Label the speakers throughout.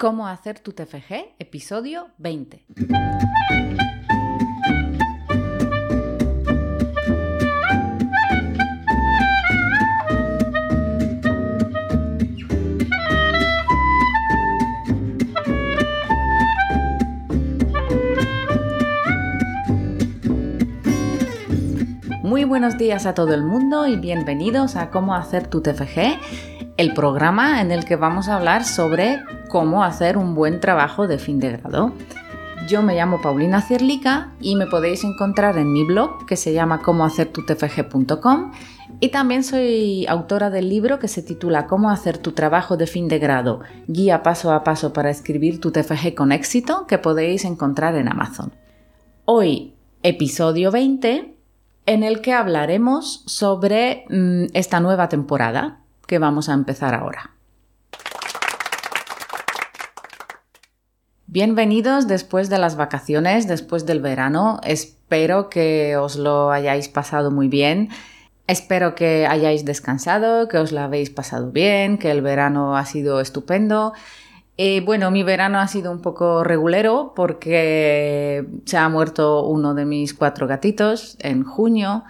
Speaker 1: Cómo hacer tu TFG, episodio 20. Muy buenos días a todo el mundo y bienvenidos a Cómo hacer tu TFG, el programa en el que vamos a hablar sobre cómo hacer un buen trabajo de fin de grado. Yo me llamo Paulina Cierlica y me podéis encontrar en mi blog que se llama cómohacertutfg.com y también soy autora del libro que se titula Cómo hacer tu trabajo de fin de grado, guía paso a paso para escribir tu TFG con éxito que podéis encontrar en Amazon. Hoy, episodio 20, en el que hablaremos sobre mm, esta nueva temporada que vamos a empezar ahora. Bienvenidos después de las vacaciones, después del verano. Espero que os lo hayáis pasado muy bien. Espero que hayáis descansado, que os lo habéis pasado bien, que el verano ha sido estupendo eh, bueno, mi verano ha sido un poco regulero porque se ha muerto uno de mis cuatro gatitos en junio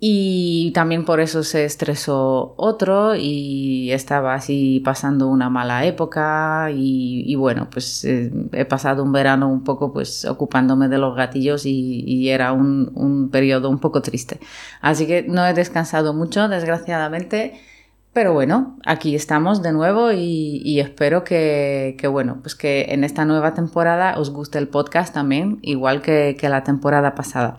Speaker 1: y también por eso se estresó otro y estaba así pasando una mala época y, bueno, pues eh, he pasado un verano un poco pues ocupándome de los gatillos y, era un, un periodo un poco triste. Así que no he descansado mucho, desgraciadamente. Pero bueno, aquí estamos de nuevo y, espero que, bueno, pues que en esta nueva temporada os guste el podcast también, igual que, la temporada pasada.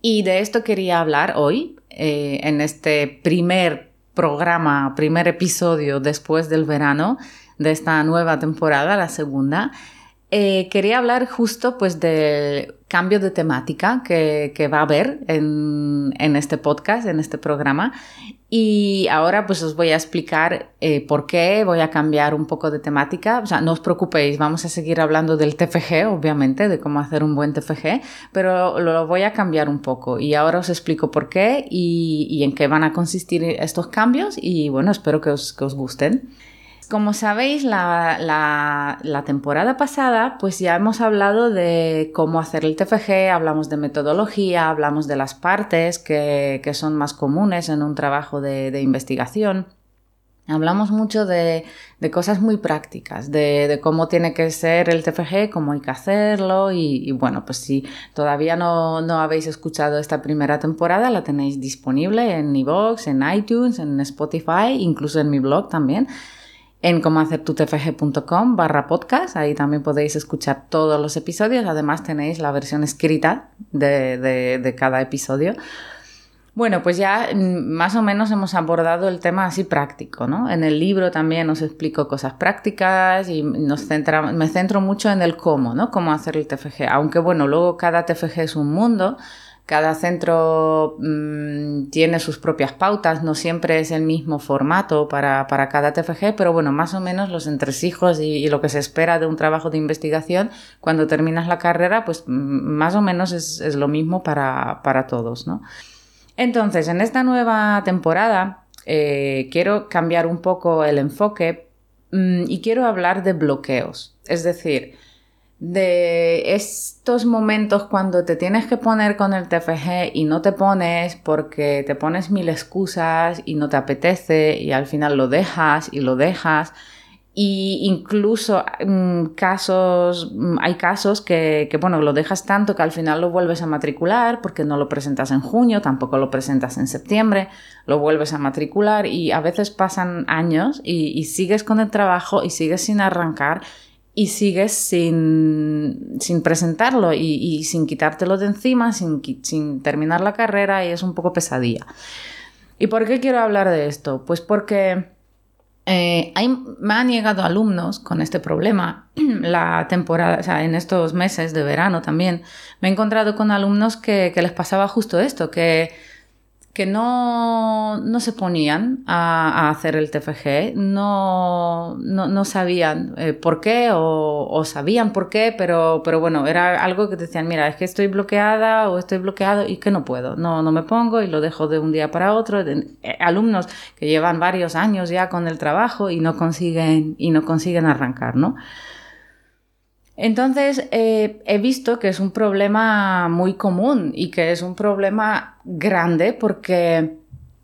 Speaker 1: Y de esto quería hablar hoy, eh, en este primer programa, primer episodio después del verano de esta nueva temporada, la segunda. Eh, quería hablar justo pues del cambio de temática que, va a haber en, este podcast, en este programa. Y ahora pues os voy a explicar eh, por qué voy a cambiar un poco de temática. O sea, no os preocupéis, vamos a seguir hablando del TFG, obviamente, de cómo hacer un buen TFG, pero lo voy a cambiar un poco. Y ahora os explico por qué y, en qué van a consistir estos cambios y bueno, espero que os, que os gusten. Como sabéis, la, temporada pasada, pues ya hemos hablado de cómo hacer el TFG, hablamos de metodología, hablamos de las partes que, son más comunes en un trabajo de, investigación. Hablamos mucho de, cosas muy prácticas, de, cómo tiene que ser el TFG, cómo hay que hacerlo y, bueno, pues si todavía no, no, habéis escuchado esta primera temporada, la tenéis disponible en iVoox, en iTunes, en Spotify, incluso en mi blog también en comohacertutfg.com barra podcast. Ahí también podéis escuchar todos los episodios. Además tenéis la versión escrita de, cada episodio. Bueno, pues ya mm, más o menos hemos abordado el tema así práctico, ¿no? En el libro también os explico cosas prácticas y nos me centro mucho en el cómo, ¿no? Cómo hacer el TFG. Aunque bueno, luego cada TFG es un mundo cada centro mm, tiene sus propias pautas, no siempre es el mismo formato para, cada TFG, pero bueno, más o menos los entresijos y, y, lo que se espera de un trabajo de investigación cuando terminas la carrera, pues mm, más o menos es, lo mismo para, todos, ¿no? Entonces, en esta nueva temporada eh, quiero cambiar un poco el enfoque mm, y quiero hablar de bloqueos, es decir, de estos momentos cuando te tienes que poner con el TFG y no te pones porque te pones mil excusas y no te apetece y al final lo dejas y lo dejas. Y incluso mm, casos, mm, hay casos que, que, bueno, lo dejas tanto que al final lo vuelves a matricular porque no lo presentas en junio, tampoco lo presentas en septiembre, lo vuelves a matricular y a veces pasan años y, y sigues con el trabajo y sigues sin arrancar y sigues sin, presentarlo y, sin quitártelo de encima, sin, sin terminar la carrera y es un poco pesadilla. ¿Y por qué quiero hablar de esto? Pues porque eh, me han llegado alumnos con este problema la temporada, o sea, en estos meses de verano también. Me he encontrado con alumnos que, que les pasaba justo esto, que que no, no se ponían a, hacer el TFG, no, no, sabían eh, por qué o, sabían por qué, pero, pero bueno, era algo que decían, mira, es que estoy bloqueada o estoy bloqueado y que no puedo, no, no me pongo y lo dejo de un día para otro. Eh, alumnos que llevan varios años ya con el trabajo y no consiguen, y no consiguen arrancar, ¿no? Entonces, eh, he visto que es un problema muy común y que es un problema grande porque,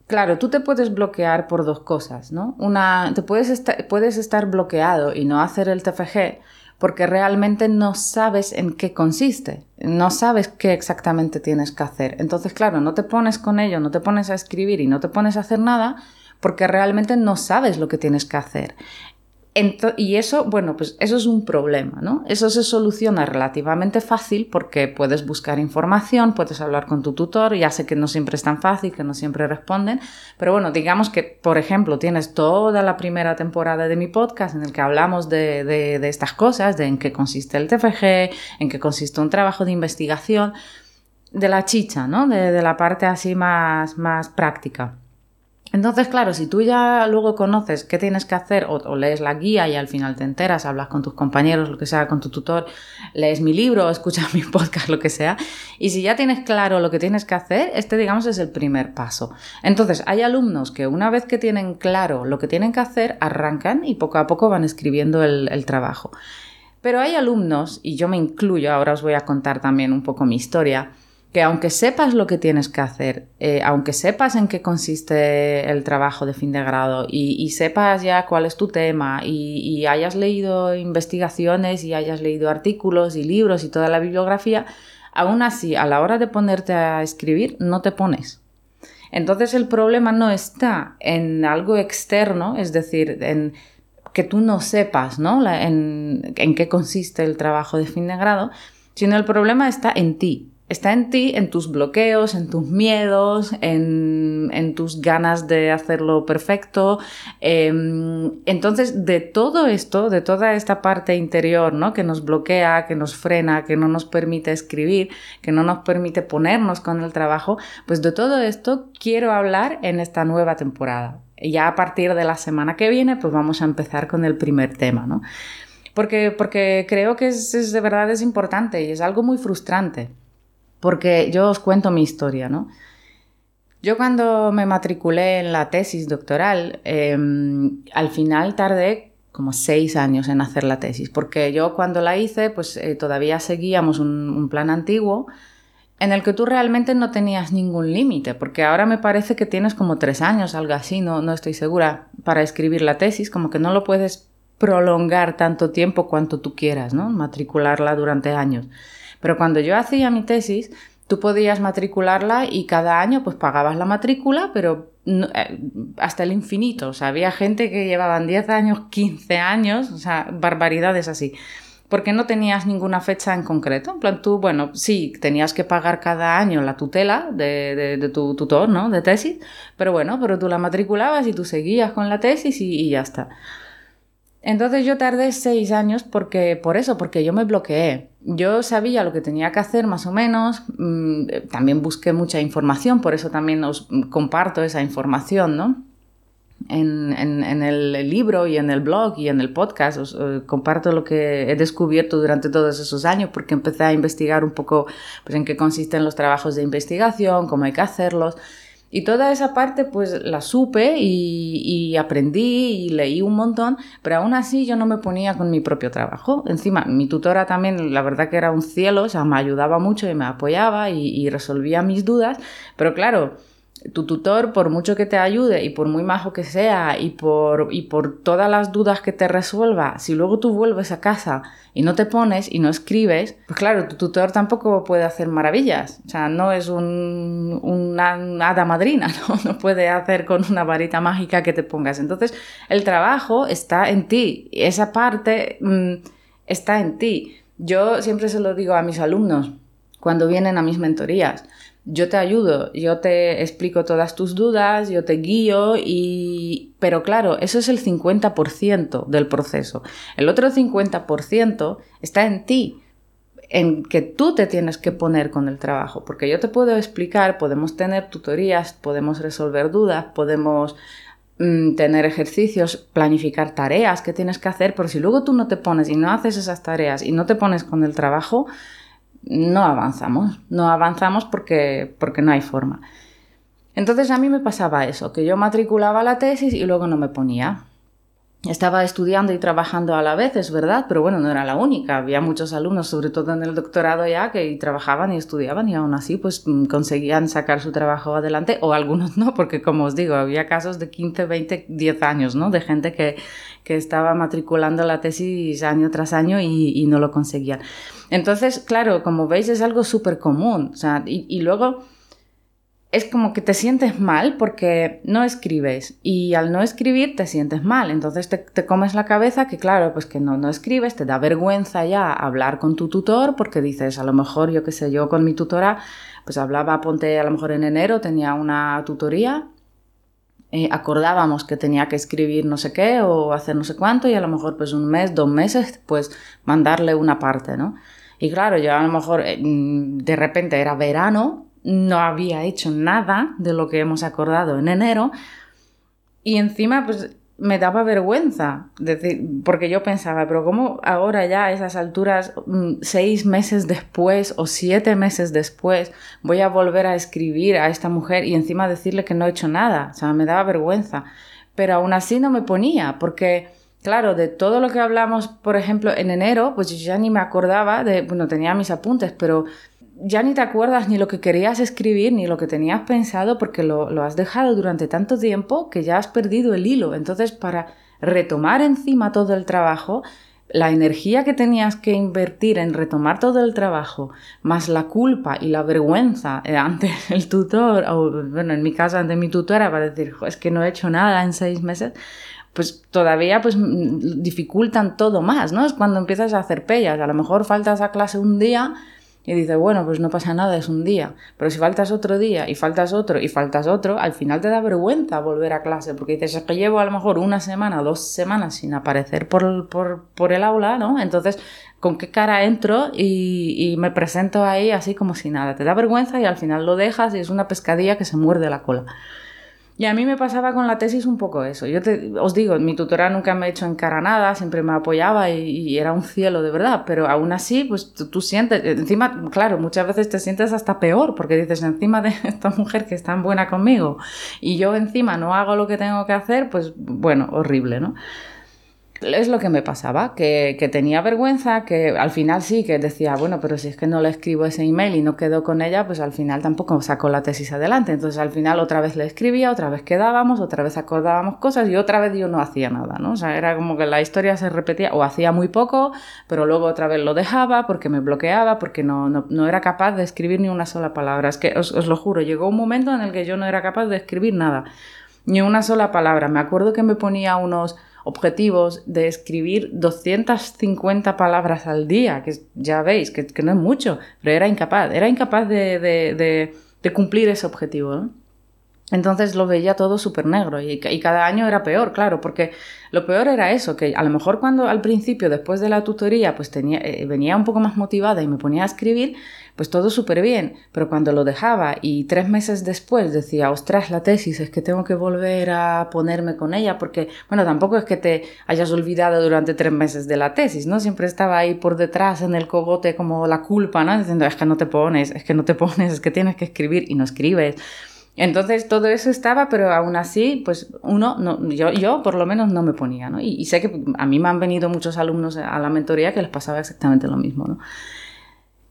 Speaker 1: claro, tú te puedes bloquear por dos cosas, ¿no? Una, te puedes, puedes estar bloqueado y no hacer el TFG porque realmente no sabes en qué consiste, no sabes qué exactamente tienes que hacer. Entonces, claro, no te pones con ello, no te pones a escribir y no te pones a hacer nada porque realmente no sabes lo que tienes que hacer y eso, bueno, pues eso es un problema, ¿no? Eso se soluciona relativamente fácil porque puedes buscar información, puedes hablar con tu tutor, ya sé que no siempre es tan fácil, que no siempre responden, pero bueno, digamos que, por ejemplo, tienes toda la primera temporada de mi podcast en el que hablamos de, de, estas cosas, de en qué consiste el TFG, en qué consiste un trabajo de investigación, de la chicha, ¿no? De, de la parte así más, más práctica. Entonces, claro, si tú ya luego conoces qué tienes que hacer o, lees la guía y al final te enteras, hablas con tus compañeros, lo que sea, con tu tutor, lees mi libro, escuchas mi podcast, lo que sea, y si ya tienes claro lo que tienes que hacer, este digamos es el primer paso. Entonces, hay alumnos que una vez que tienen claro lo que tienen que hacer, arrancan y poco a poco van escribiendo el, el trabajo. Pero hay alumnos, y yo me incluyo, ahora os voy a contar también un poco mi historia, que aunque sepas lo que tienes que hacer, eh, aunque sepas en qué consiste el trabajo de fin de grado y, sepas ya cuál es tu tema y, hayas leído investigaciones y hayas leído artículos y libros y toda la bibliografía, aún así a la hora de ponerte a escribir no te pones. Entonces el problema no está en algo externo, es decir, en que tú no sepas ¿no? en qué consiste el trabajo de fin de grado, sino el problema está en ti, está en ti, en tus bloqueos, en tus miedos, en, tus ganas de hacerlo perfecto. Em, entonces, de todo esto, de toda esta parte interior, ¿no? Que nos bloquea, que nos frena, que no nos permite escribir, que no nos permite ponernos con el trabajo, pues de todo esto quiero hablar en esta nueva temporada. Ya a partir de la semana que viene, pues vamos a empezar con el primer tema, ¿no? Porque, porque creo que es de verdad es importante y es algo muy frustrante porque yo os cuento mi historia, ¿no? Yo cuando me matriculé en la tesis doctoral, em, al final tardé como seis años en hacer la tesis, porque yo cuando la hice, pues eh, todavía seguíamos un, plan antiguo en el que tú realmente no tenías ningún límite, porque ahora me parece que tienes como tres años, algo así, no, no estoy segura, para escribir la tesis, como que no lo puedes prolongar tanto tiempo cuanto tú quieras, ¿no? Matricularla durante años. Pero cuando yo hacía mi tesis, tú podías matricularla y cada año pues pagabas la matrícula, pero eh, hasta el infinito. O sea, había gente que llevaban 10 años, 15 años, o sea, barbaridades así. Porque no tenías ninguna fecha en concreto. En plan, tú, bueno, sí, tenías que pagar cada año la tutela de, tu tutor, ¿no? De tesis. Pero bueno, pero tú la matriculabas y tú seguías con la tesis y ya está. Entonces yo tardé seis años porque, por eso, porque yo me bloqueé. Yo sabía lo que tenía que hacer más o menos, mm, también busqué mucha información, por eso también os comparto esa información, ¿no? En, el libro y en el blog y en el podcast os, eh, comparto lo que he descubierto durante todos esos años porque empecé a investigar un poco pues, en qué consisten los trabajos de investigación, cómo hay que hacerlos. Y toda esa parte pues la supe y, aprendí y leí un montón, pero aún así yo no me ponía con mi propio trabajo. Encima, mi tutora también, la verdad que era un cielo, o sea, me ayudaba mucho y me apoyaba y resolvía mis dudas, pero claro, tu tutor, por mucho que te ayude y por muy majo que sea y por, y por todas las dudas que te resuelva, si luego tú vuelves a casa y no te pones y no escribes, pues claro, tu tutor tampoco puede hacer maravillas. O sea, no es un, una hada madrina, ¿no? Puede hacer con una varita mágica que te pongas. Entonces, el trabajo está en ti. Esa parte mm, está en ti. Yo siempre se lo digo a mis alumnos cuando vienen a mis mentorías yo te ayudo, yo te explico todas tus dudas, yo te guío y... Pero claro, eso es el 50% del proceso. El otro 50% está en ti. en que tú te tienes que poner con el trabajo, porque yo te puedo explicar, podemos tener tutorías, podemos resolver dudas, podemos mm, tener ejercicios, planificar tareas que tienes que hacer, pero si luego tú no te pones y no haces esas tareas y no te pones con el trabajo, no avanzamos, no avanzamos porque, porque no hay forma. Entonces a mí me pasaba eso, que yo matriculaba la tesis y luego no me ponía. Estaba estudiando y trabajando a la vez, es verdad, pero bueno, no era la única. Había muchos alumnos, sobre todo en el doctorado ya, que trabajaban y estudiaban y aún así pues mm, conseguían sacar su trabajo adelante o algunos no, porque como os digo, había casos de 15, 20, 10 años, ¿no? De gente que, que estaba matriculando la tesis año tras año y, no lo conseguían. Entonces, claro, como veis es algo súper común. O sea, y luego es como que te sientes mal porque no escribes y al no escribir te sientes mal. Entonces te, comes la cabeza que claro, pues que no, no escribes, te da vergüenza ya hablar con tu tutor porque dices, a lo mejor yo qué sé, yo con mi tutora pues hablaba, ponte a lo mejor en enero tenía una tutoría, eh, acordábamos que tenía que escribir no sé qué o hacer no sé cuánto y a lo mejor pues un mes, dos meses, pues mandarle una parte, ¿no? Y claro, yo a lo mejor eh, de repente era verano no había hecho nada de lo que hemos acordado en enero y encima pues me daba vergüenza, decir, porque yo pensaba, pero ¿cómo ahora ya a esas alturas, mm, seis meses después o siete meses después, voy a volver a escribir a esta mujer y encima decirle que no he hecho nada? O sea, me daba vergüenza. Pero aún así no me ponía, porque, claro, de todo lo que hablamos, por ejemplo, en enero, pues yo ya ni me acordaba de, bueno, tenía mis apuntes, pero ya ni te acuerdas ni lo que querías escribir ni lo que tenías pensado porque lo, has dejado durante tanto tiempo que ya has perdido el hilo. Entonces, para retomar encima todo el trabajo, la energía que tenías que invertir en retomar todo el trabajo, más la culpa y la vergüenza eh, ante el tutor, o bueno, en mi caso ante mi tutora, para decir, es que no he hecho nada en seis meses, pues todavía pues dificultan todo más, ¿no? Es cuando empiezas a hacer pellas, a lo mejor faltas a clase un día y dices, bueno, pues no pasa nada, es un día. Pero si faltas otro día y faltas otro y faltas otro, al final te da vergüenza volver a clase, porque dices, es que llevo a lo mejor una semana dos semanas sin aparecer por, por, por el aula, ¿no? Entonces, ¿con qué cara entro y, y me presento ahí así como si nada? Te da vergüenza y al final lo dejas y es una pescadilla que se muerde la cola. Y a mí me pasaba con la tesis un poco eso. Yo os digo, mi tutora nunca me ha hecho en cara nada, siempre me apoyaba y, era un cielo de verdad, pero aún así, pues tú, sientes, encima, claro, muchas veces te sientes hasta peor porque dices, encima de esta mujer que es tan buena conmigo y yo encima no hago lo que tengo que hacer, pues bueno, horrible, ¿no? Es lo que me pasaba, que, tenía vergüenza, que al final sí, que decía, bueno, pero si es que no le escribo ese email y no quedo con ella, pues al final tampoco sacó la tesis adelante. Entonces al final otra vez le escribía, otra vez quedábamos, otra vez acordábamos cosas y otra vez yo no hacía nada, ¿no? O sea, era como que la historia se repetía o hacía muy poco, pero luego otra vez lo dejaba porque me bloqueaba, porque no, no, era capaz de escribir ni una sola palabra. Es que os lo juro, llegó un momento en el que yo no era capaz de escribir nada, ni una sola palabra. Me acuerdo que me ponía unos objetivos de escribir 250 palabras al día, que ya veis que, no es mucho, pero era incapaz, era incapaz de, cumplir ese objetivo. Entonces lo veía todo súper negro y, cada año era peor, claro, porque lo peor era eso, que a lo mejor cuando al principio, después de la tutoría, pues tenía, eh, venía un poco más motivada y me ponía a escribir, pues todo súper bien, pero cuando lo dejaba y tres meses después decía, ostras, la tesis, es que tengo que volver a ponerme con ella, porque, bueno, tampoco es que te hayas olvidado durante tres meses de la tesis, ¿no? Siempre estaba ahí por detrás en el cogote como la culpa, ¿no? Diciendo, es que no te pones, es que no te pones, es que tienes que escribir y no escribes. Entonces todo eso estaba, pero aún así, pues uno, no, yo, yo por lo menos no me ponía, ¿no? Y, y, sé que a mí me han venido muchos alumnos a la mentoría que les pasaba exactamente lo mismo, ¿no?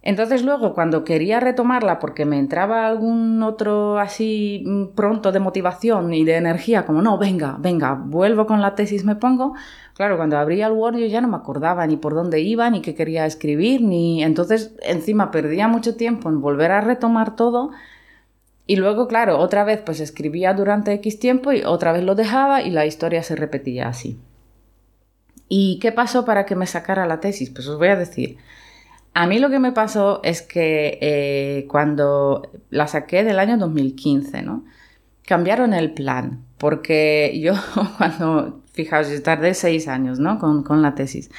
Speaker 1: Entonces luego cuando quería retomarla porque me entraba algún otro así mm, pronto de motivación y de energía, como no, venga, venga, vuelvo con la tesis, me pongo, claro, cuando abría el Word yo ya no me acordaba ni por dónde iba, ni qué quería escribir, ni entonces encima perdía mucho tiempo en volver a retomar todo y luego, claro, otra vez pues escribía durante X tiempo y otra vez lo dejaba y la historia se repetía así. ¿Y qué pasó para que me sacara la tesis? Pues os voy a decir. A mí lo que me pasó es que eh, cuando la saqué del año 2015, ¿no? Cambiaron el plan, porque yo cuando, fijaos, tardé seis años, ¿no? Con, con la tesis.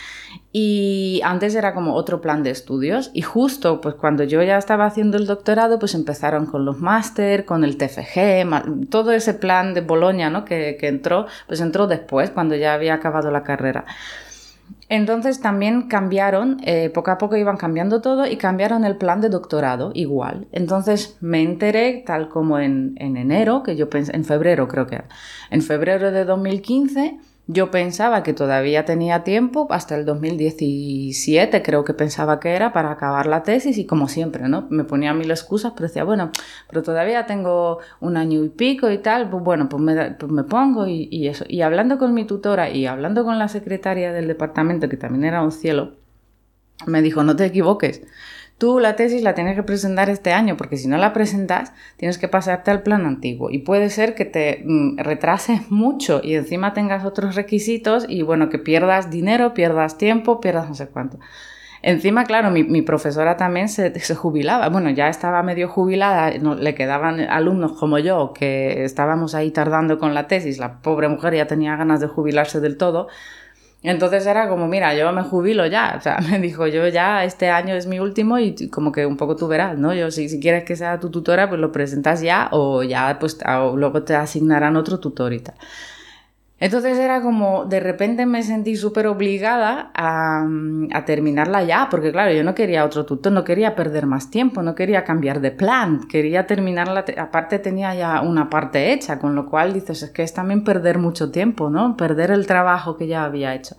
Speaker 1: Y antes era como otro plan de estudios y justo pues cuando yo ya estaba haciendo el doctorado pues empezaron con los máster, con el TFG, todo ese plan de Bolonia ¿no? que, que entró, pues entró después cuando ya había acabado la carrera. Entonces también cambiaron, eh, poco a poco iban cambiando todo y cambiaron el plan de doctorado igual. Entonces me enteré, tal como en, en enero, que yo pensé, en febrero creo que era, en febrero de 2015 yo pensaba que todavía tenía tiempo, hasta el 2017 creo que pensaba que era, para acabar la tesis y como siempre, ¿no? Me ponía mil excusas, pero decía, bueno, pero todavía tengo un año y pico y tal, pues bueno, pues me, pues me pongo y, y, eso. Y hablando con mi tutora y hablando con la secretaria del departamento, que también era un cielo, me dijo, no te equivoques, Tú la tesis la tienes que presentar este año, porque si no la presentas, tienes que pasarte al plan antiguo. Y puede ser que te mm, retrases mucho y encima tengas otros requisitos y bueno, que pierdas dinero, pierdas tiempo, pierdas no sé cuánto. Encima, claro, mi, profesora también se, jubilaba. Bueno, ya estaba medio jubilada, no, le quedaban alumnos como yo, que estábamos ahí tardando con la tesis. La pobre mujer ya tenía ganas de jubilarse del todo. Entonces era como, mira, yo me jubilo ya. O sea, me dijo, yo ya este año es mi último y como que un poco tú verás, ¿no? Yo, si, si quieres que sea tu tutora, pues lo presentas ya o ya, pues luego te asignarán otro tutor y tal. Entonces era como, de repente me sentí súper obligada a, a, terminarla ya, porque claro, yo no quería otro tutor, no quería perder más tiempo, no quería cambiar de plan, quería terminarla, aparte tenía ya una parte hecha, con lo cual dices, es que es también perder mucho tiempo, ¿no? Perder el trabajo que ya había hecho.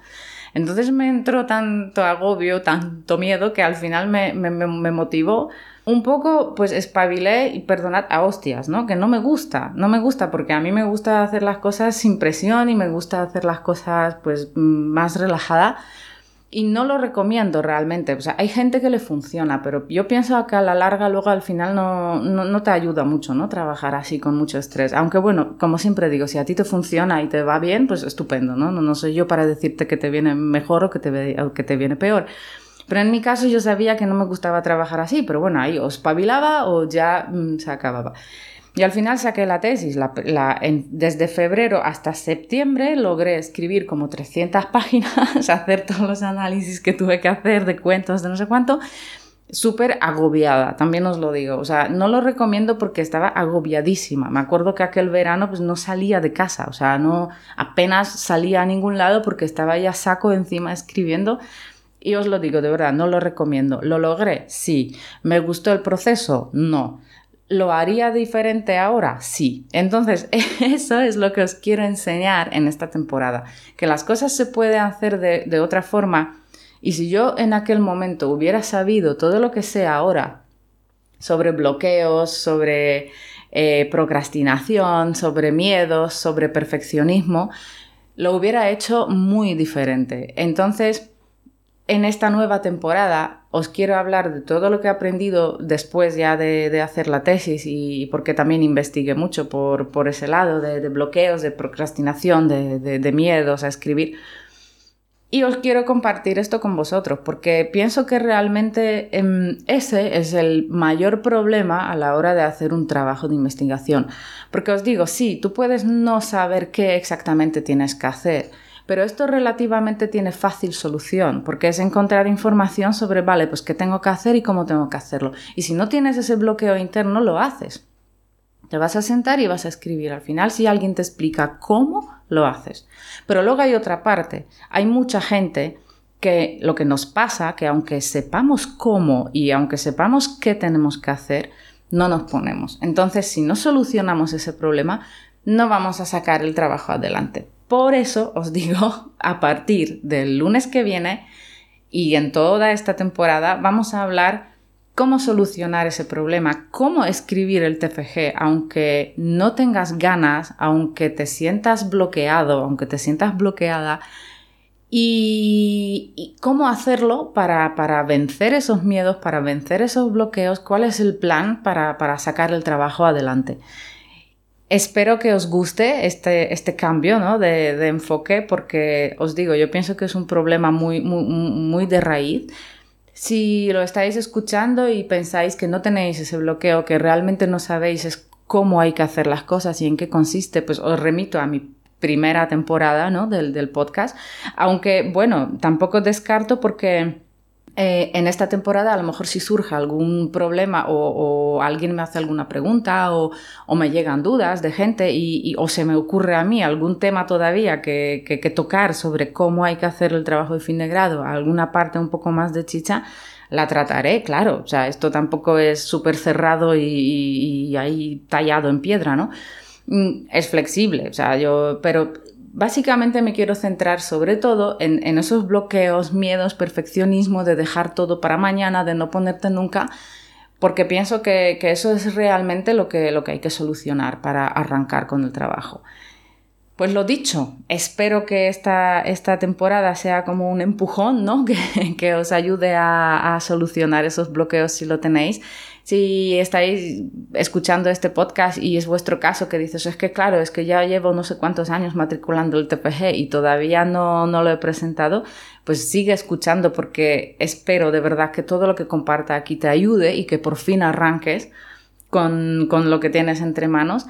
Speaker 1: Entonces me entró tanto agobio, tanto miedo, que al final me motivó un poco pues espabilé y perdonad a hostias, ¿no? Que no me gusta, no me gusta porque a mí me gusta hacer las cosas sin presión y me gusta hacer las cosas pues más relajada y no lo recomiendo realmente. O sea, hay gente que le funciona, pero yo pienso que a la larga luego al final no, no, te ayuda mucho, ¿no? Trabajar así con mucho estrés. Aunque bueno, como siempre digo, si a ti te funciona y te va bien, pues estupendo, ¿no? No, no soy yo para decirte que te viene mejor o que o que te viene peor. Pero en mi caso yo sabía que no me gustaba trabajar así, pero bueno, ahí o espabilaba o ya mm, se acababa. Y al final saqué la tesis. desde febrero hasta septiembre logré escribir como 300 páginas, hacer todos los análisis que tuve que hacer de cuentos, de no sé cuánto. Súper agobiada, también os lo digo. O sea, no lo recomiendo porque estaba agobiadísima. Me acuerdo que aquel verano pues no salía de casa, o sea, no apenas salía a ningún lado porque estaba ya saco encima escribiendo y os lo digo de verdad, no lo recomiendo. ¿Lo logré? Sí. ¿Me gustó el proceso? No. ¿Lo haría diferente ahora? Sí. Entonces, eso es lo que os quiero enseñar en esta temporada. Que las cosas se pueden hacer de, otra forma. Y si yo en aquel momento hubiera sabido todo lo que sé ahora sobre bloqueos, sobre eh, procrastinación, sobre miedos, sobre perfeccionismo, lo hubiera hecho muy diferente. Entonces, en esta nueva temporada os quiero hablar de todo lo que he aprendido después ya de, hacer la tesis y porque también investigué mucho por, por ese lado de, bloqueos, de procrastinación, de, miedos a escribir. Y os quiero compartir esto con vosotros porque pienso que realmente em, ese es el mayor problema a la hora de hacer un trabajo de investigación. Porque os digo, sí, tú puedes no saber qué exactamente tienes que hacer pero esto relativamente tiene fácil solución, porque es encontrar información sobre, vale, pues qué tengo que hacer y cómo tengo que hacerlo. Y si no tienes ese bloqueo interno, lo haces. Te vas a sentar y vas a escribir. Al final, si alguien te explica cómo, lo haces. Pero luego hay otra parte. Hay mucha gente que lo que nos pasa, que aunque sepamos cómo y aunque sepamos qué tenemos que hacer, no nos ponemos. Entonces, si no solucionamos ese problema, no vamos a sacar el trabajo adelante. Por eso os digo, a partir del lunes que viene y en toda esta temporada vamos a hablar cómo solucionar ese problema, cómo escribir el TFG, aunque no tengas ganas, aunque te sientas bloqueado, aunque te sientas bloqueada, y, cómo hacerlo para, vencer esos miedos, para vencer esos bloqueos, cuál es el plan para sacar el trabajo adelante. Espero que os guste este, este cambio ¿no? de, de, enfoque porque os digo, yo pienso que es un problema muy, muy, muy de raíz. Si lo estáis escuchando y pensáis que no tenéis ese bloqueo, que realmente no sabéis cómo hay que hacer las cosas y en qué consiste, pues os remito a mi primera temporada ¿no? del, del podcast. Aunque, bueno, tampoco descarto porque eh, en esta temporada a lo mejor si surge algún problema o, alguien me hace alguna pregunta o, me llegan dudas de gente y, o se me ocurre a mí algún tema todavía que, que, tocar sobre cómo hay que hacer el trabajo de fin de grado, alguna parte un poco más de chicha, la trataré, claro. O sea, esto tampoco es súper cerrado y, y, ahí tallado en piedra, ¿no? Mm, es flexible, o sea, yo, pero Básicamente me quiero centrar sobre todo en, esos bloqueos, miedos, perfeccionismo de dejar todo para mañana, de no ponerte nunca, porque pienso que, eso es realmente lo que, hay que solucionar para arrancar con el trabajo. Pues lo dicho, espero que esta, esta temporada sea como un empujón, ¿no? Que, os ayude a, a, solucionar esos bloqueos si lo tenéis si estáis escuchando este podcast y es vuestro caso que dices, es que claro, es que ya llevo no sé cuántos años matriculando el TPG y todavía no, no lo he presentado, pues sigue escuchando porque espero de verdad que todo lo que comparta aquí te ayude y que por fin arranques con, con lo que tienes entre manos.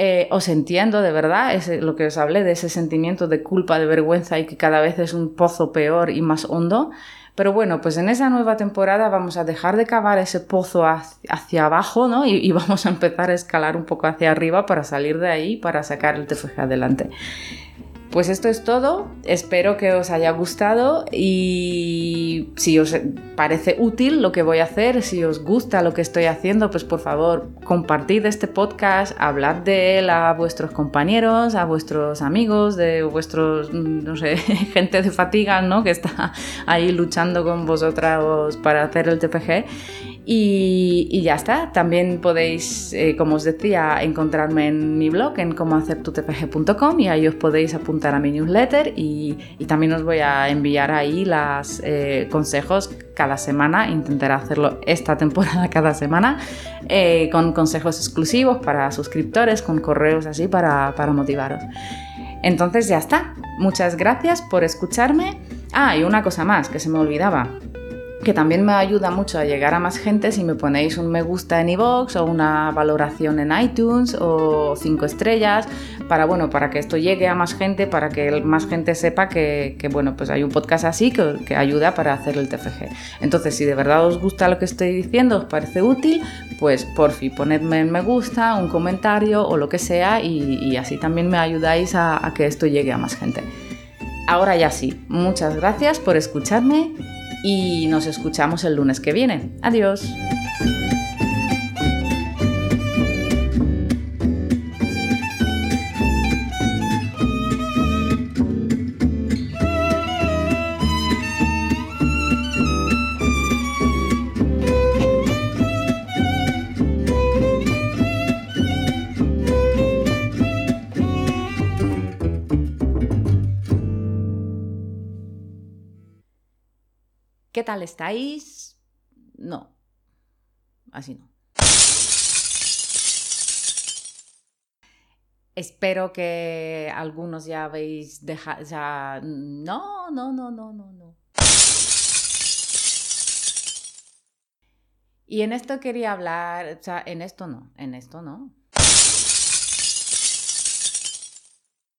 Speaker 1: Eh, os entiendo de verdad, es lo que os hablé de ese sentimiento de culpa, de vergüenza y que cada vez es un pozo peor y más hondo. Pero bueno, pues en esa nueva temporada vamos a dejar de cavar ese pozo hacia abajo, ¿no? Y, vamos a empezar a escalar un poco hacia arriba para salir de ahí, para sacar el TFG adelante. Pues esto es todo, espero que os haya gustado y si os parece útil lo que voy a hacer, si os gusta lo que estoy haciendo, pues por favor compartid este podcast, hablad de él a vuestros compañeros, a vuestros amigos, de vuestros, no sé, gente de fatiga, ¿no? Que está ahí luchando con vosotras para hacer el TPG y, ya está. También podéis, eh, como os decía, encontrarme en mi blog en comohacertutpg.com y ahí os podéis apuntar a mi newsletter y, también os voy a enviar ahí los eh, consejos cada semana. Intentaré hacerlo esta temporada cada semana eh, con consejos exclusivos para suscriptores, con correos así para, para motivaros. Entonces ya está. Muchas gracias por escucharme. Ah, y una cosa más que se me olvidaba que también me ayuda mucho a llegar a más gente si me ponéis un me gusta en iVoox o una valoración en iTunes o cinco estrellas para bueno para que esto llegue a más gente para que más gente sepa que, bueno pues hay un podcast así que, ayuda para hacer el TFG entonces si de verdad os gusta lo que estoy diciendo os parece útil pues por fin ponedme en me gusta un comentario o lo que sea y, así también me ayudáis a, a que esto llegue a más gente. Ahora ya sí muchas gracias por escucharme y nos escuchamos el lunes que viene. Adiós. Tal estáis? No, así no. Espero que algunos ya habéis dejado, ya... No, no, no, no, no, no. Y en esto quería hablar, o sea, en esto no, en esto no.